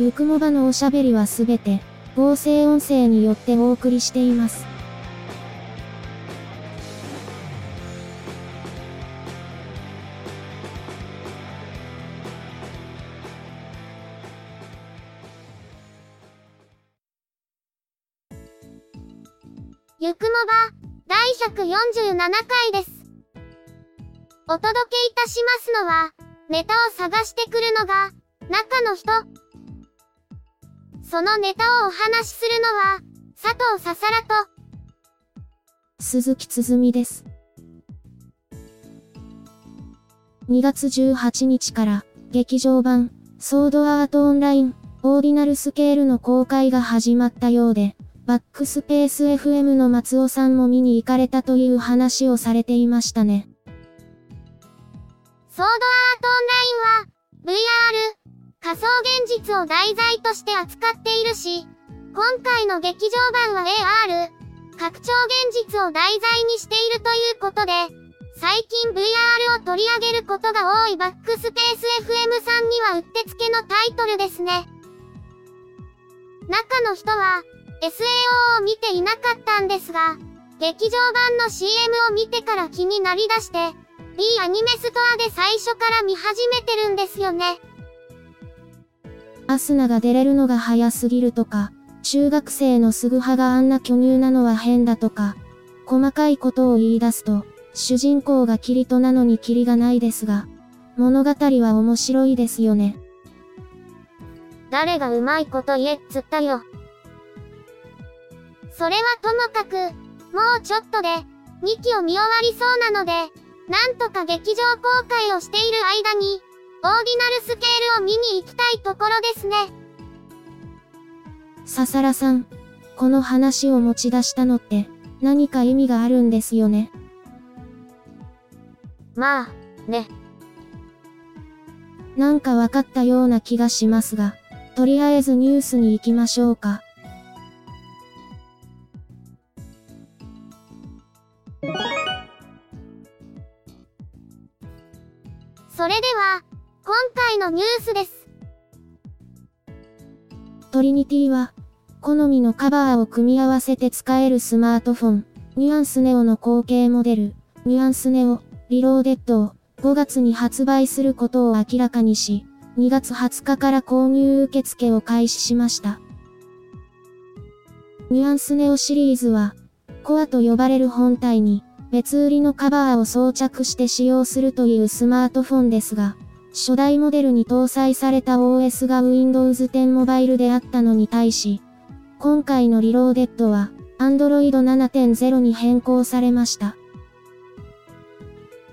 ゆくもばのおしゃべりはすべて、合成音声によってお送りしています。ゆくもば、第147回です。お届けいたしますのは、ネタを探してくるのが、中の人。そのネタをお話しするのは、佐藤ささらと、鈴木つづみです。2月18日から、劇場版、ソードアートオンライン、オーディナルスケールの公開が始まったようで、バックスペース FM の松尾さんも見に行かれたという話をされていましたね。ソードアートオンラインは、VR、仮想現実を題材として扱っているし、今回の劇場版は AR、拡張現実を題材にしているということで、最近 VR を取り上げることが多いバックスペース FM さんにはうってつけのタイトルですね。中の人は、SAO を見ていなかったんですが、劇場版の CM を見てから気になりだして、B アニメストアで最初から見始めてるんですよね。アスナが出れるのが早すぎるとか、中学生のすぐ派があんな巨乳なのは変だとか、細かいことを言い出すと、主人公がキリトなのにキリがないですが、物語は面白いですよね。誰がうまいこと言えっつったよ。それはともかく、もうちょっとで、2期を見終わりそうなので、なんとか劇場公開をしている間に、オーディナルスケールを見に行きたいところですね。ささらさん、この話を持ち出したのって、何か意味があるんですよね？まあ、ね。なんかわかったような気がしますが、とりあえずニュースに行きましょうか。それでは、今回のニュースです。トリニティは、好みのカバーを組み合わせて使えるスマートフォン、ニュアンスネオの後継モデル、ニュアンスネオ、リローデッドを5月に発売することを明らかにし、2月20日から購入受付を開始しました。ニュアンスネオシリーズは、コアと呼ばれる本体に、別売りのカバーを装着して使用するというスマートフォンですが、初代モデルに搭載された OS が Windows 10モバイルであったのに対し、今回のリローデッドは Android 7.0に変更されました。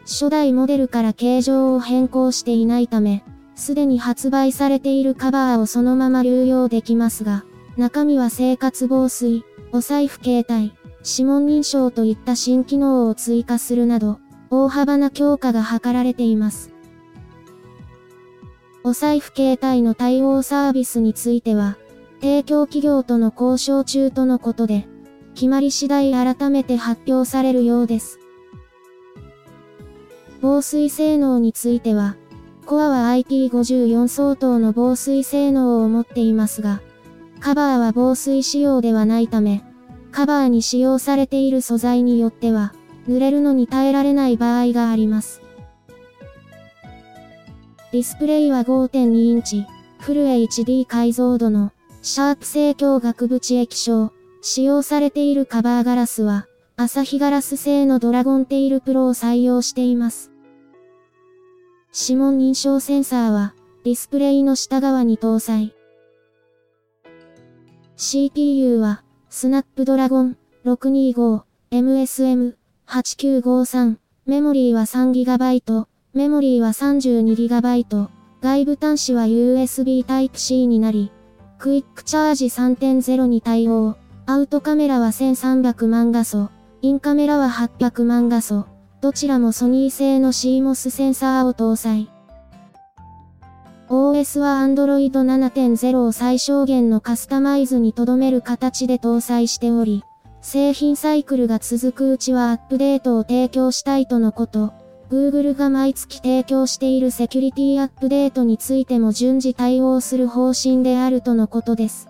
初代モデルから形状を変更していないため、すでに発売されているカバーをそのまま流用できますが、中身は生活防水、お財布携帯、指紋認証といった新機能を追加するなど、大幅な強化が図られています。お財布携帯の対応サービスについては、提供企業との交渉中とのことで、決まり次第改めて発表されるようです。防水性能については、コアは IP54 相当の防水性能を持っていますが、カバーは防水仕様ではないため、カバーに使用されている素材によっては、濡れるのに耐えられない場合があります。ディスプレイは5.2インチ、フル HD 解像度の、シャープ製鏡額縁液晶、使用されているカバーガラスは、アサヒガラス製のドラゴンテイルプロを採用しています。指紋認証センサーは、ディスプレイの下側に搭載。CPU は、スナップドラゴン 625MSM8953 メモリーは 3GB メモリーは 32GB 外部端子は USB Type-C になり、クイックチャージ3.0に対応。アウトカメラは1300万画素。インカメラは800万画素。どちらもソニー製の CMOS センサーを搭載。OS は Android 7.0を最小限のカスタマイズに留める形で搭載しており、製品サイクルが続くうちはアップデートを提供したいとのこと。Google が毎月提供しているセキュリティアップデートについても順次対応する方針であるとのことです。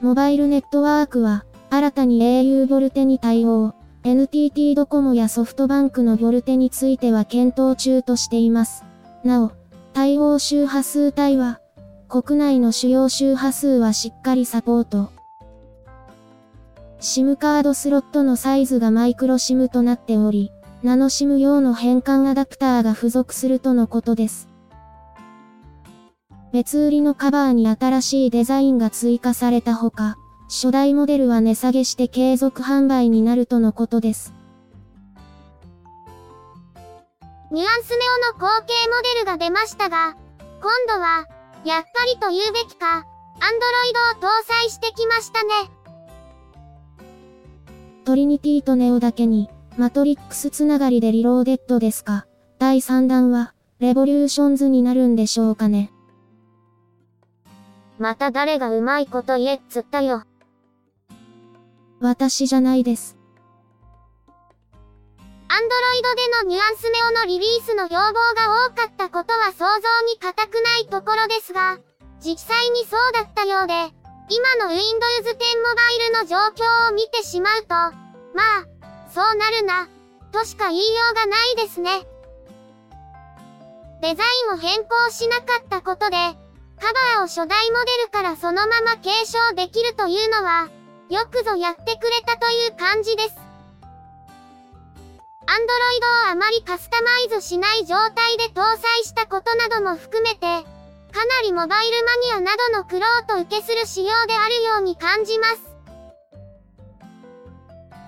モバイルネットワークは、新たに au ボルテに対応、NTT ドコモやソフトバンクのボルテについては検討中としています。なお、対応周波数帯は、国内の主要周波数はしっかりサポート。SIM カードスロットのサイズがマイクロ SIM となっており、ナノ SIM 用の変換アダプターが付属するとのことです。別売りのカバーに新しいデザインが追加されたほか、初代モデルは値下げして継続販売になるとのことです。NuAns NEO の後継モデルが出ましたが、今度は、やっぱりと言うべきか、 Android を搭載してきましたね。トリニティとネオだけに、マトリックスつながりで Reloaded ですか？第3弾は、 Revolutions になるんでしょうかね。また誰がうまいこと言えっつったよ。私じゃないです。アンドロイドでのニュアンスネオのリリースの要望が多かったことは想像に難くないところですが、実際にそうだったようで、今の Windows 10モバイルの状況を見てしまうと、まあ、そうなるな、としか言いようがないですね。デザインを変更しなかったことで、カバーを初代モデルからそのまま継承できるというのは、よくぞやってくれたという感じです。アンドロイドをあまりカスタマイズしない状態で搭載したことなども含めて、かなりモバイルマニアなどの苦労と受けする仕様であるように感じます。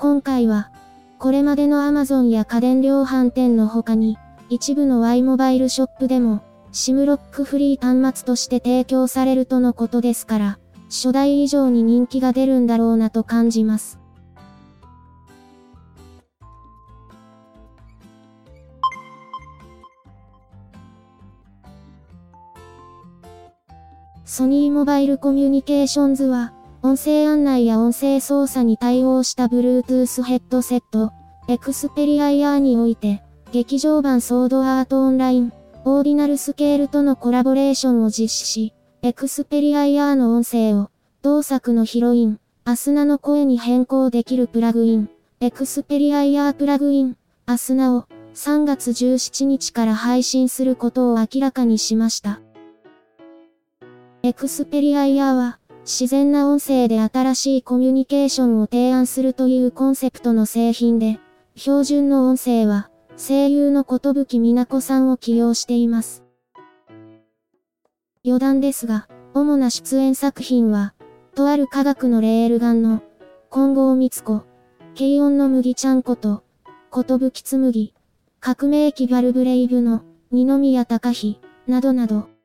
今回は、これまでの Amazon や家電量販店の他に、一部の Y モバイルショップでも、シムロックフリー端末として提供されるとのことですから、初代以上に人気が出るんだろうなと感じます。ソニーモバイルコミュニケーションズは、音声案内や音声操作に対応した Bluetooth ヘッドセット、エクスペリアイヤーにおいて、劇場版ソードアートオンライン、オーディナルスケールとのコラボレーションを実施し、Xperia Ear の音声を、同作のヒロイン、アスナの声に変更できるプラグイン、 Xperia Ear プラグイン、アスナを、3月17日から配信することを明らかにしました。 Xperia Ear は、自然な音声で新しいコミュニケーションを提案するというコンセプトの製品で、標準の音声は、声優のことぶきみなこさんを起用しています。余談ですが、主な出演作品は、とある科学のレールガンの、金剛光子、軽音の麦ちゃんこと、ことぶきつむぎ、革命機バルブレイブの、二宮隆日、などなど。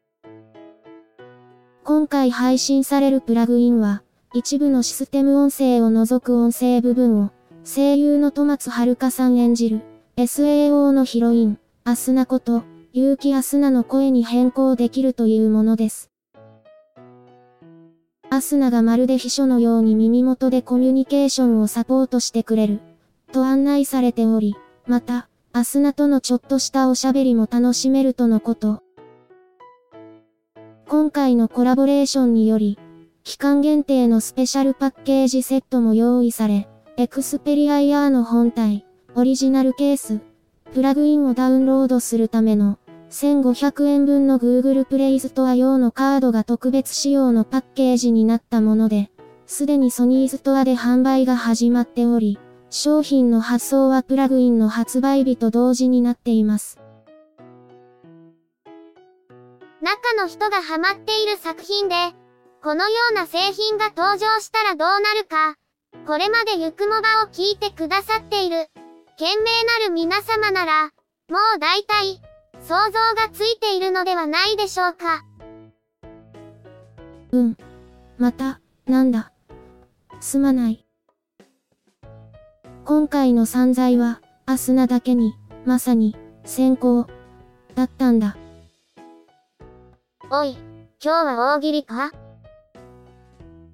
今回配信されるプラグインは、一部のシステム音声を除く音声部分を、声優の戸松遥さん演じる、SAO のヒロイン、アスナこと、結城アスナの声に変更できるというものです。アスナがまるで秘書のように耳元でコミュニケーションをサポートしてくれる、と案内されており、また、アスナとのちょっとしたおしゃべりも楽しめるとのこと。今回のコラボレーションにより、期間限定のスペシャルパッケージセットも用意され、エクスペリアイヤーの本体、オリジナルケース、プラグインをダウンロードするための、1500円分の Google Play Store 用のカードが特別仕様のパッケージになったもので、すでにソニーストアで販売が始まっており、商品の発送はプラグインの発売日と同時になっています。中の人がハマっている作品で、このような製品が登場したらどうなるか、これまでゆくもばを聞いてくださっている、賢明なる皆様なら、もう大体、想像がついているのではないでしょうか。うん。また、なんだ。すまない。今回の散財は、アスナだけに、まさに、先行、だったんだ。おい、今日は大喜利か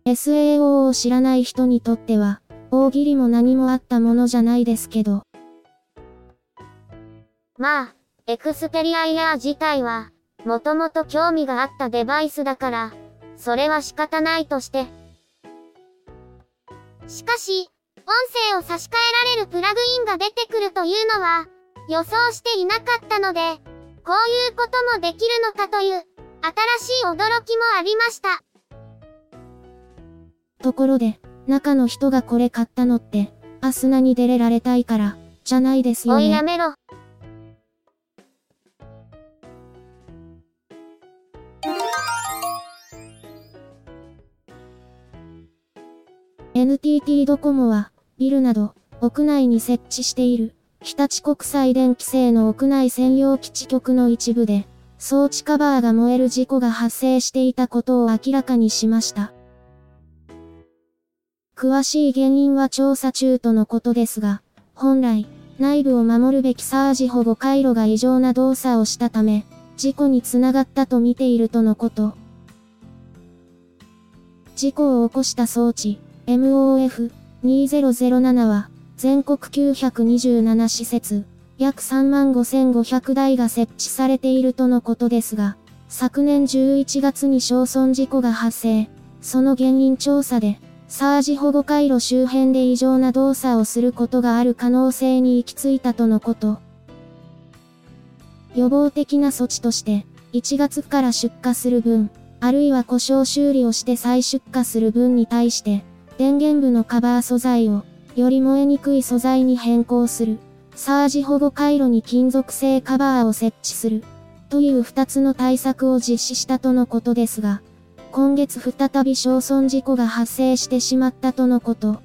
？SAO を知らない人にとっては、大喜利も何もあったものじゃないですけど、まあ、エクスペリアイヤー自体は、もともと興味があったデバイスだから、それは仕方ないとして。しかし、音声を差し替えられるプラグインが出てくるというのは、予想していなかったので、こういうこともできるのかという、新しい驚きもありました。ところで、中の人がこれ買ったのって、アスナに出れられたいから、じゃないですよおいやね。めろ。NTT ドコモは、ビルなど、屋内に設置している、日立国際電気製の屋内専用基地局の一部で、装置カバーが燃える事故が発生していたことを明らかにしました。詳しい原因は調査中とのことですが、本来、内部を守るべきサージ保護回路が異常な動作をしたため、事故につながったと見ているとのこと。事故を起こした装置、MOF2007 は、全国927施設、約3万5500台が設置されているとのことですが、昨年11月に焼損事故が発生、その原因調査で、サージ保護回路周辺で異常な動作をすることがある可能性に行き着いたとのこと。予防的な措置として、1月から出荷する分、あるいは故障修理をして再出荷する分に対して、電源部のカバー素材を、より燃えにくい素材に変更する。サージ保護回路に金属製カバーを設置する。という2つの対策を実施したとのことですが、今月再び焼損事故が発生してしまったとのこと。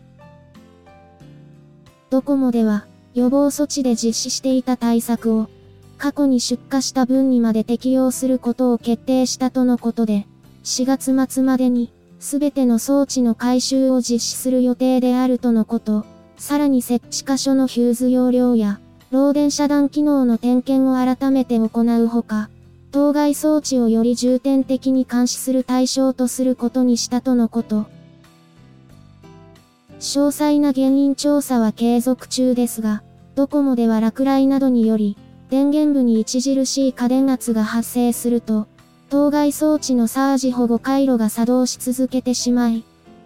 ドコモでは、予防措置で実施していた対策を、過去に出荷した分にまで適用することを決定したとのことで、4月末までに、すべての装置の回収を実施する予定であるとのこと、さらに設置箇所のヒューズ容量や、漏電遮断機能の点検を改めて行うほか、当該装置をより重点的に監視する対象とすることにしたとのこと。詳細な原因調査は継続中ですが、ドコモでは落雷などにより、電源部に著しい過電圧が発生すると、当該装置のサージ保護回路が作動し続けてしまい、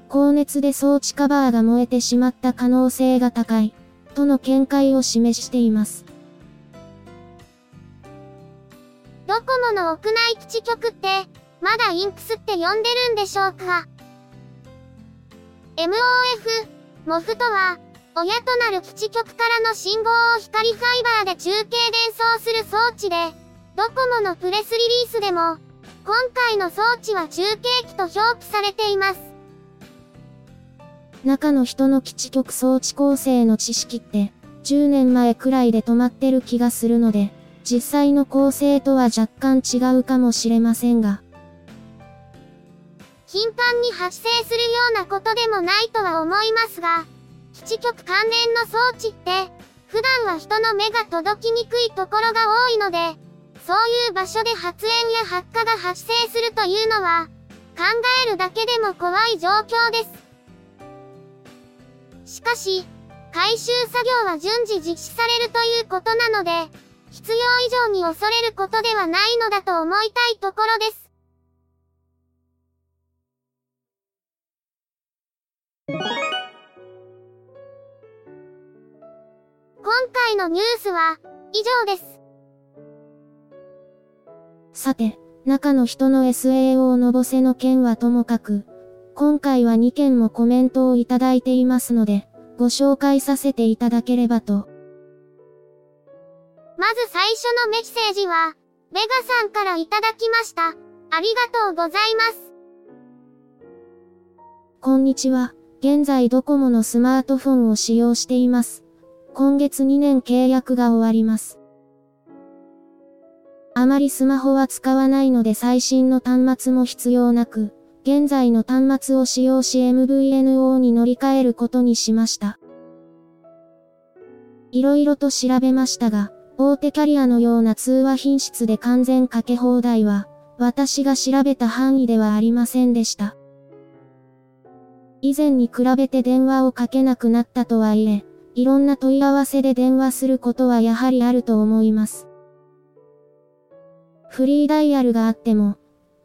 高熱で装置カバーが燃えてしまった可能性が高い、との見解を示しています。ドコモの屋内基地局って、まだインクスって呼んでるんでしょうか ?MOF、モフとは、親となる基地局からの信号を光ファイバーで中継伝送する装置で、ドコモのプレスリリースでも、今回の装置は中継機と表記されています。中の人の基地局装置構成の知識って、10年前くらいで止まってる気がするので、実際の構成とは若干違うかもしれませんが、頻繁に発生するようなことでもないとは思いますが、基地局関連の装置って、普段は人の目が届きにくいところが多いので、そういう場所で発煙や発火が発生するというのは、考えるだけでも怖い状況です。しかし、回収作業は順次実施されるということなので、必要以上に恐れることではないのだと思いたいところです。今回のニュースは、以上です。さて、中の人の SAO のぼせの件はともかく、今回は2件もコメントをいただいていますので、ご紹介させていただければと。まず最初のメッセージは、ベガさんからいただきました。ありがとうございます。こんにちは。現在ドコモのスマートフォンを使用しています。今月2年契約が終わります。あまりスマホは使わないので最新の端末も必要なく、現在の端末を使用し MVNO に乗り換えることにしました。いろいろと調べましたが、大手キャリアのような通話品質で完全かけ放題は、私が調べた範囲ではありませんでした。以前に比べて電話をかけなくなったとはいえ、いろんな問い合わせで電話することはやはりあると思います。フリーダイヤルがあっても、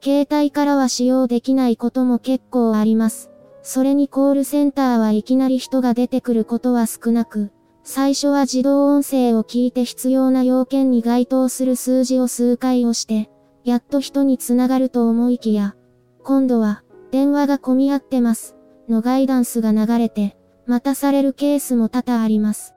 携帯からは使用できないことも結構あります。それにコールセンターはいきなり人が出てくることは少なく、最初は自動音声を聞いて必要な要件に該当する数字を数回押して、やっと人につながると思いきや、今度は、電話が混み合ってます、のガイダンスが流れて、待たされるケースも多々あります。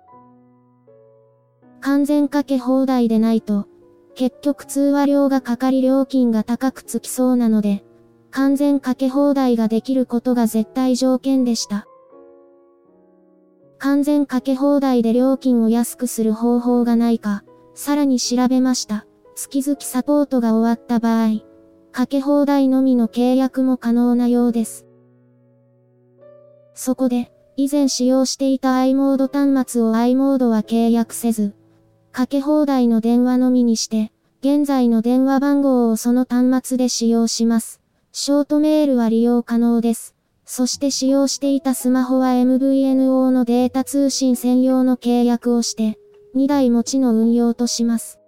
完全かけ放題でないと、結局通話料がかかり料金が高くつきそうなので、完全かけ放題ができることが絶対条件でした。完全かけ放題で料金を安くする方法がないか、さらに調べました。月々サポートが終わった場合、かけ放題のみの契約も可能なようです。そこで、以前使用していた i モード端末を i モードは契約せず、かけ放題の電話のみにして、現在の電話番号をその端末で使用します。ショートメールは利用可能です。そして使用していたスマホは MVNO のデータ通信専用の契約をして、2台持ちの運用とします。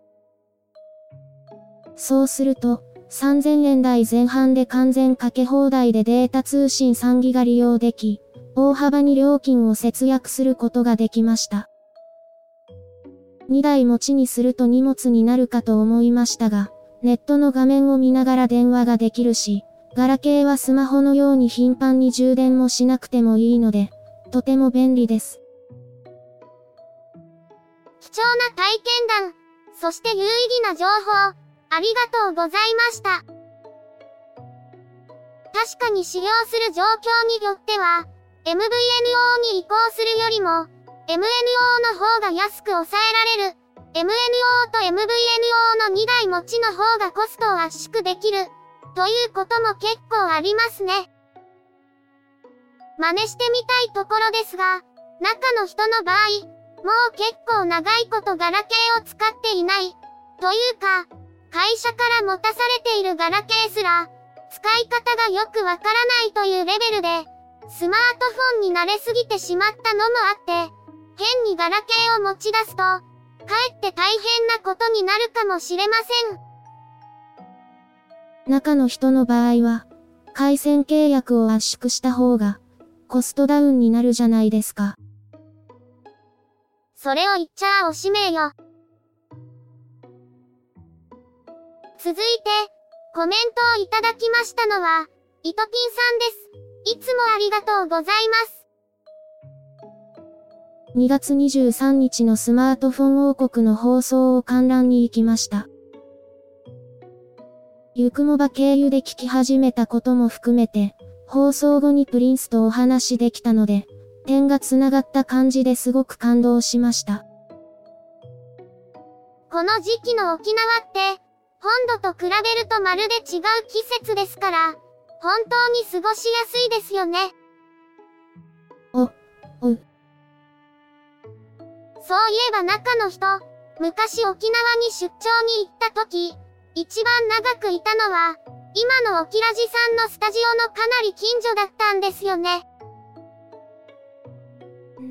そうすると、3000円台前半で完全かけ放題でデータ通信3ギガ利用でき、大幅に料金を節約することができました。2台持ちにすると荷物になるかと思いましたが、ネットの画面を見ながら電話ができるし、ガラケーはスマホのように頻繁に充電もしなくてもいいので、とても便利です。貴重な体験談、そして有意義な情報、ありがとうございました。確かに使用する状況によっては、MVNO に移行するよりも、MNO の方が安く抑えられる。MNO と MVNO の2台持ちの方がコストを圧縮できる。ということも結構ありますね。真似してみたいところですが、中の人の場合、もう結構長いことガラケーを使っていない。というか、会社から持たされているガラケーすら、使い方がよくわからないというレベルで、スマートフォンに慣れすぎてしまったのもあって、変にガラケーを持ち出すと、かえって大変なことになるかもしれません。中の人の場合は、回線契約を圧縮した方が、コストダウンになるじゃないですか。それを言っちゃあおしめよ。続いて、コメントをいただきましたのは、イトピンさんです。いつもありがとうございます。2月23日のスマートフォン王国の放送を観覧に行きました。ゆくもば経由で聞き始めたことも含めて、放送後にプリンスとお話できたので、点が繋がった感じですごく感動しました。この時期の沖縄って、本土と比べるとまるで違う季節ですから、本当に過ごしやすいですよね。お、おそういえば中の人、昔沖縄に出張に行った時、一番長くいたのは、今のオキラジさんのスタジオのかなり近所だったんですよね。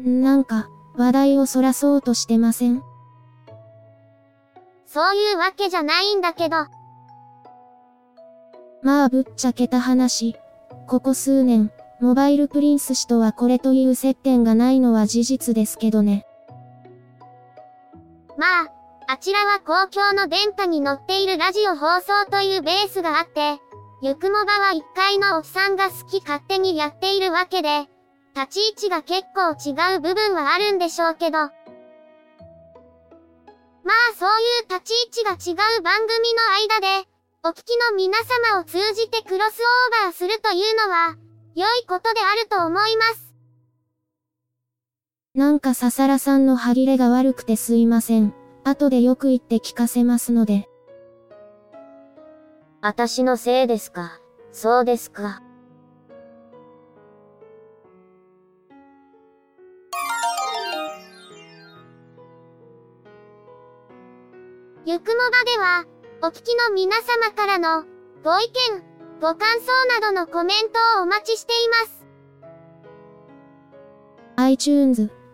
なんか、話題をそらそうとしてません？そういうわけじゃないんだけど。まあぶっちゃけた話。ここ数年、モバイルプリンス氏とはこれという接点がないのは事実ですけどね。まあ、あちらは公共の電波に乗っているラジオ放送というベースがあって、ゆくもばは一階のおっさんが好き勝手にやっているわけで、立ち位置が結構違う部分はあるんでしょうけど。まあそういう立ち位置が違う番組の間で、お聞きの皆様を通じてクロスオーバーするというのは、良いことであると思います。なんかささらさんの歯切れが悪くてすいません。後でよく言って聞かせますので。あたしのせいですか？そうですか。ゆくもばでは、お聞きの皆様からの、ご意見、ご感想などのコメントをお待ちしています。iTunes、